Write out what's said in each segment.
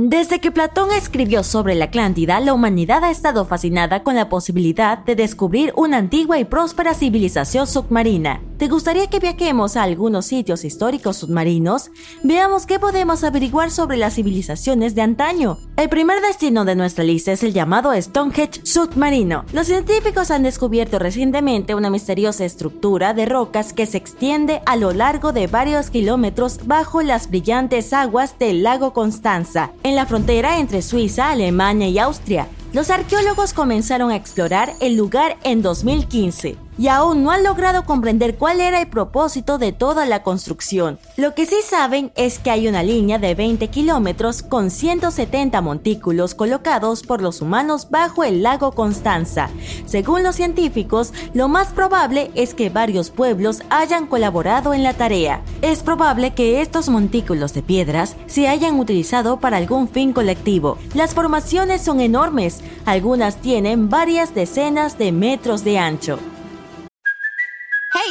Desde que Platón escribió sobre la Atlántida, la humanidad ha estado fascinada con la posibilidad de descubrir una antigua y próspera civilización submarina. ¿Te gustaría que viajemos a algunos sitios históricos submarinos? Veamos qué podemos averiguar sobre las civilizaciones de antaño. El primer destino de nuestra lista es el llamado Stonehenge submarino. Los científicos han descubierto recientemente una misteriosa estructura de rocas que se extiende a lo largo de varios kilómetros bajo las brillantes aguas del lago Constanza, en la frontera entre Suiza, Alemania y Austria. Los arqueólogos comenzaron a explorar el lugar en 2015 y aún no han logrado comprender cuál era el propósito de toda la construcción. Lo que sí saben es que hay una línea de 20 kilómetros con 170 montículos colocados por los humanos bajo el lago Constanza. Según los científicos, lo más probable es que varios pueblos hayan colaborado en la tarea. Es probable que estos montículos de piedras se hayan utilizado para algún fin colectivo. Las formaciones son enormes, algunas tienen varias decenas de metros de ancho.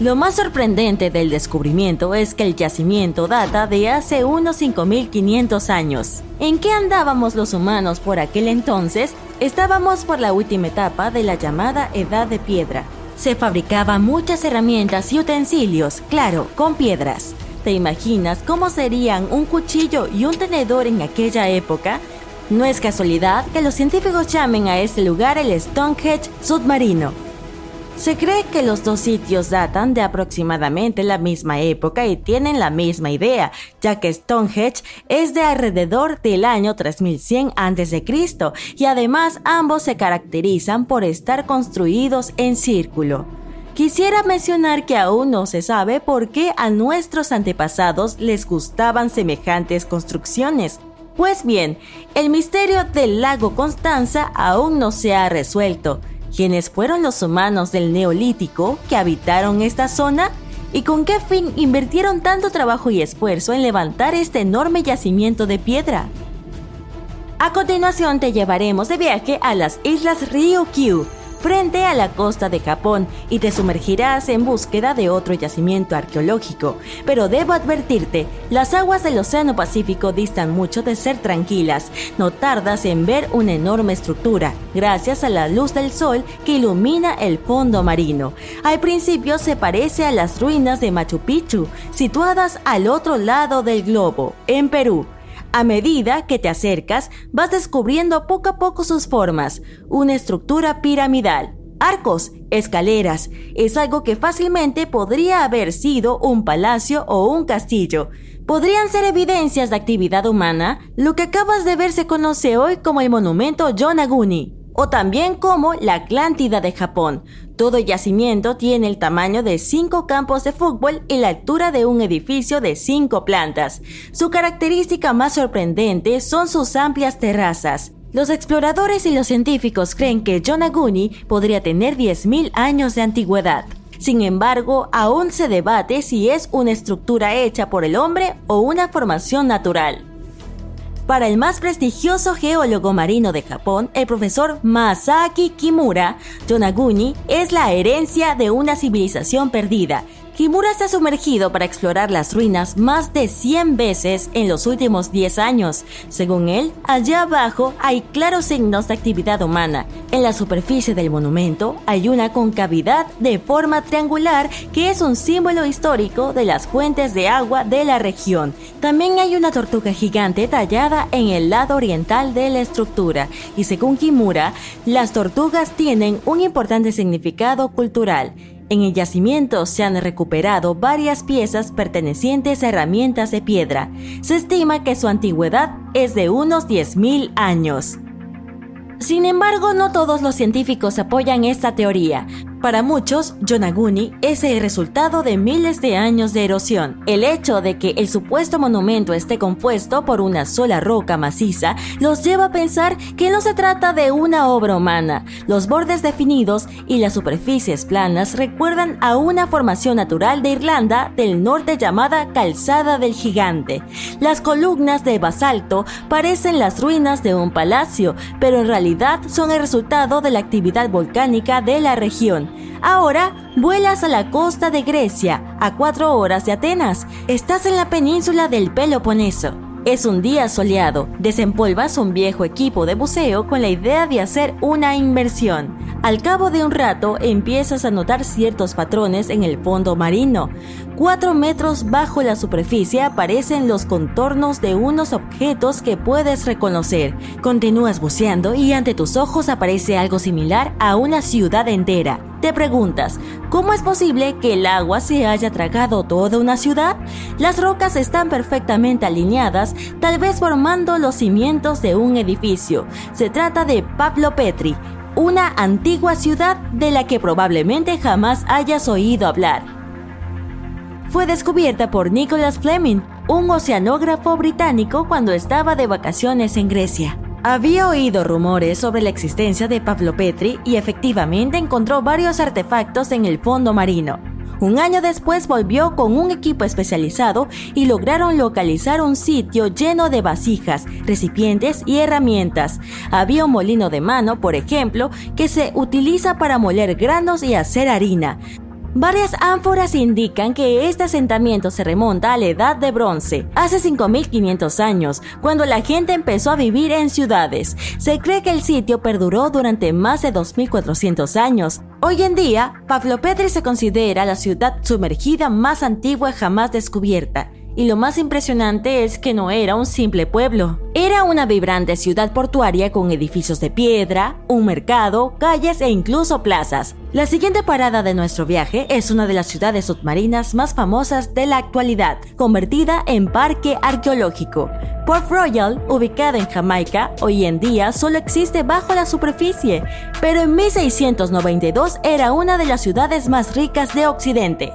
Lo más sorprendente del descubrimiento es que el yacimiento data de hace unos 5500 años. ¿En qué andábamos los humanos por aquel entonces? Estábamos por la última etapa de la llamada Edad de Piedra. Se fabricaban muchas herramientas y utensilios, claro, con piedras. ¿Te imaginas cómo serían un cuchillo y un tenedor en aquella época? No es casualidad que los científicos llamen a este lugar el Stonehenge submarino. Se cree que los dos sitios datan de aproximadamente la misma época y tienen la misma idea, ya que Stonehenge es de alrededor del año 3100 a.C. y además ambos se caracterizan por estar construidos en círculo. Quisiera mencionar que aún no se sabe por qué a nuestros antepasados les gustaban semejantes construcciones. Pues bien, el misterio del lago Constanza aún no se ha resuelto ¿Quiénes fueron los humanos del Neolítico que habitaron esta zona? ¿Y con qué fin invirtieron tanto trabajo y esfuerzo en levantar este enorme yacimiento de piedra? A continuación te llevaremos de viaje a las islas Ryukyu, frente a la costa de Japón y te sumergirás en búsqueda de otro yacimiento arqueológico. Pero debo advertirte, las aguas del Océano Pacífico distan mucho de ser tranquilas. No tardas en ver una enorme estructura, gracias a la luz del sol que ilumina el fondo marino. Al principio se parece a las ruinas de Machu Picchu, situadas al otro lado del globo, en Perú. A medida que te acercas, vas descubriendo poco a poco sus formas, una estructura piramidal, arcos, escaleras. Es algo que fácilmente podría haber sido un palacio o un castillo. Podrían ser evidencias de actividad humana. Lo que acabas de ver se conoce hoy como el monumento Yonaguni o también como la Atlántida de Japón. Todo yacimiento tiene el tamaño de cinco campos de fútbol y la altura de un edificio de cinco plantas. Su característica más sorprendente son sus amplias terrazas. Los exploradores y los científicos creen que Yonaguni podría tener 10.000 años de antigüedad. Sin embargo, aún se debate si es una estructura hecha por el hombre o una formación natural. Para el más prestigioso geólogo marino de Japón, el profesor Masaki Kimura, Yonaguni es la herencia de una civilización perdida Kimura se ha sumergido para explorar las ruinas más de 100 veces en los últimos 10 años. Según él, allá abajo hay claros signos de actividad humana. En la superficie del monumento hay una concavidad de forma triangular que es un símbolo histórico de las fuentes de agua de la región. También hay una tortuga gigante tallada en el lado oriental de la estructura y según Kimura, las tortugas tienen un importante significado cultural. En el yacimiento se han recuperado varias piezas pertenecientes a herramientas de piedra. Se estima que su antigüedad es de unos 10.000 años. Sin embargo, no todos los científicos apoyan esta teoría. Para muchos, Yonaguni es el resultado de miles de años de erosión. El hecho de que el supuesto monumento esté compuesto por una sola roca maciza los lleva a pensar que no se trata de una obra humana. Los bordes definidos y las superficies planas recuerdan a una formación natural de Irlanda del norte llamada Calzada del Gigante. Las columnas de basalto parecen las ruinas de un palacio, pero en realidad son el resultado de la actividad volcánica de la región. Ahora vuelas a la costa de Grecia, a cuatro horas de Atenas. Estás en la península del Peloponeso. Es un día soleado. Desempolvas un viejo equipo de buceo con la idea de hacer una inmersión. Al cabo de un rato empiezas a notar ciertos patrones en el fondo marino. Cuatro metros bajo la superficie aparecen los contornos de unos objetos que puedes reconocer. Continúas buceando y ante tus ojos aparece algo similar a una ciudad entera. Te preguntas, ¿cómo es posible que el agua se haya tragado toda una ciudad? Las rocas están perfectamente alineadas, tal vez formando los cimientos de un edificio. Se trata de Pablo Petri, una antigua ciudad de la que probablemente jamás hayas oído hablar. Fue descubierta por Nicholas Fleming, un oceanógrafo británico cuando estaba de vacaciones en Grecia. Había oído rumores sobre la existencia de Pablo Petri y efectivamente encontró varios artefactos en el fondo marino. Un año después volvió con un equipo especializado y lograron localizar un sitio lleno de vasijas, recipientes y herramientas. Había un molino de mano, por ejemplo, que se utiliza para moler granos y hacer harina. Varias ánforas indican que este asentamiento se remonta a la Edad de Bronce, hace 5.500 años, cuando la gente empezó a vivir en ciudades. Se cree que el sitio perduró durante más de 2.400 años. Hoy en día, Pavlopetri se considera la ciudad sumergida más antigua jamás descubierta y lo más impresionante es que no era un simple pueblo. Era una vibrante ciudad portuaria con edificios de piedra, un mercado, calles e incluso plazas. La siguiente parada de nuestro viaje es una de las ciudades submarinas más famosas de la actualidad, convertida en parque arqueológico. Port Royal, ubicada en Jamaica, hoy en día solo existe bajo la superficie, pero en 1692 era una de las ciudades más ricas de Occidente.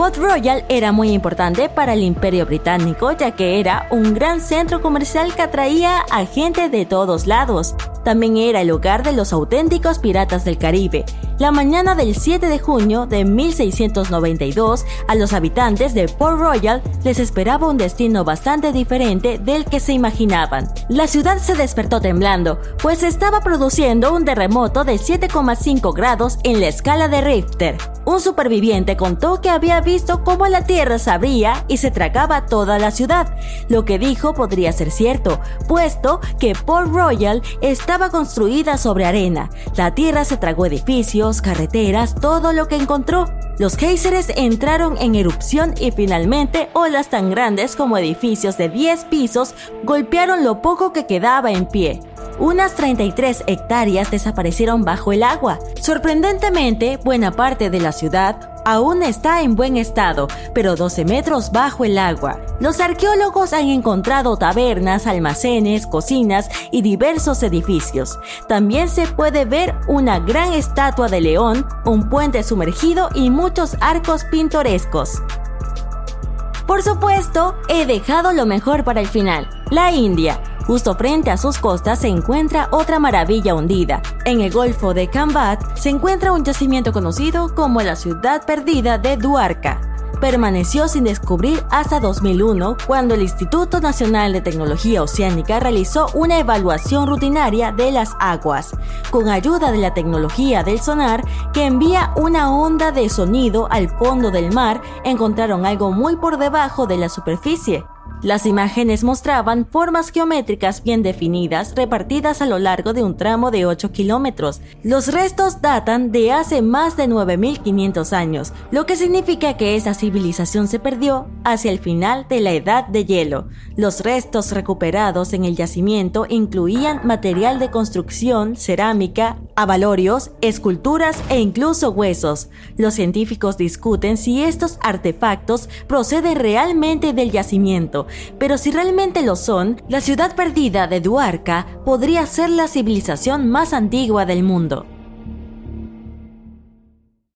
Port Royal era muy importante para el Imperio Británico ya que era un gran centro comercial que atraía a gente de todos lados. También era el hogar de los auténticos piratas del Caribe. La mañana del 7 de junio de 1692, a los habitantes de Port Royal les esperaba un destino bastante diferente del que se imaginaban. La ciudad se despertó temblando, pues estaba produciendo un terremoto de 7,5 grados en la escala de Richter. Un superviviente contó que había visto cómo la tierra se abría y se tragaba toda la ciudad. Lo que dijo podría ser cierto, puesto que Port Royal estaba construida sobre arena. La tierra se tragó edificios, carreteras, todo lo que encontró. Los géiseres entraron en erupción y finalmente olas tan grandes como edificios de 10 pisos golpearon lo poco que quedaba en pie. Unas 33 hectáreas desaparecieron bajo el agua. Sorprendentemente, buena parte de la ciudad aún está en buen estado, pero 12 metros bajo el agua. Los arqueólogos han encontrado tabernas, almacenes, cocinas y diversos edificios. También se puede ver una gran estatua de león, un puente sumergido y muchos arcos pintorescos. Por supuesto, he dejado lo mejor para el final, la India. Justo frente a sus costas se encuentra otra maravilla hundida. En el Golfo de Kambat se encuentra un yacimiento conocido como la ciudad perdida de Duarca. permaneció sin descubrir hasta 2001, cuando el Instituto Nacional de Tecnología Oceánica realizó una evaluación rutinaria de las aguas, con ayuda de la tecnología del sonar que envía una onda de sonido al fondo del mar, encontraron algo muy por debajo de la superficie. Las imágenes mostraban formas geométricas bien definidas repartidas a lo largo de un tramo de 8 kilómetros. Los restos datan de hace más de 9.500 años, lo que significa que esa civilización se perdió hacia el final de la edad de hielo. Los restos recuperados en el yacimiento incluían material de construcción, cerámica, avalorios, esculturas e incluso huesos. Los científicos discuten si estos artefactos proceden realmente del yacimiento pero si realmente lo son, la ciudad perdida de Duarca podría ser la civilización más antigua del mundo.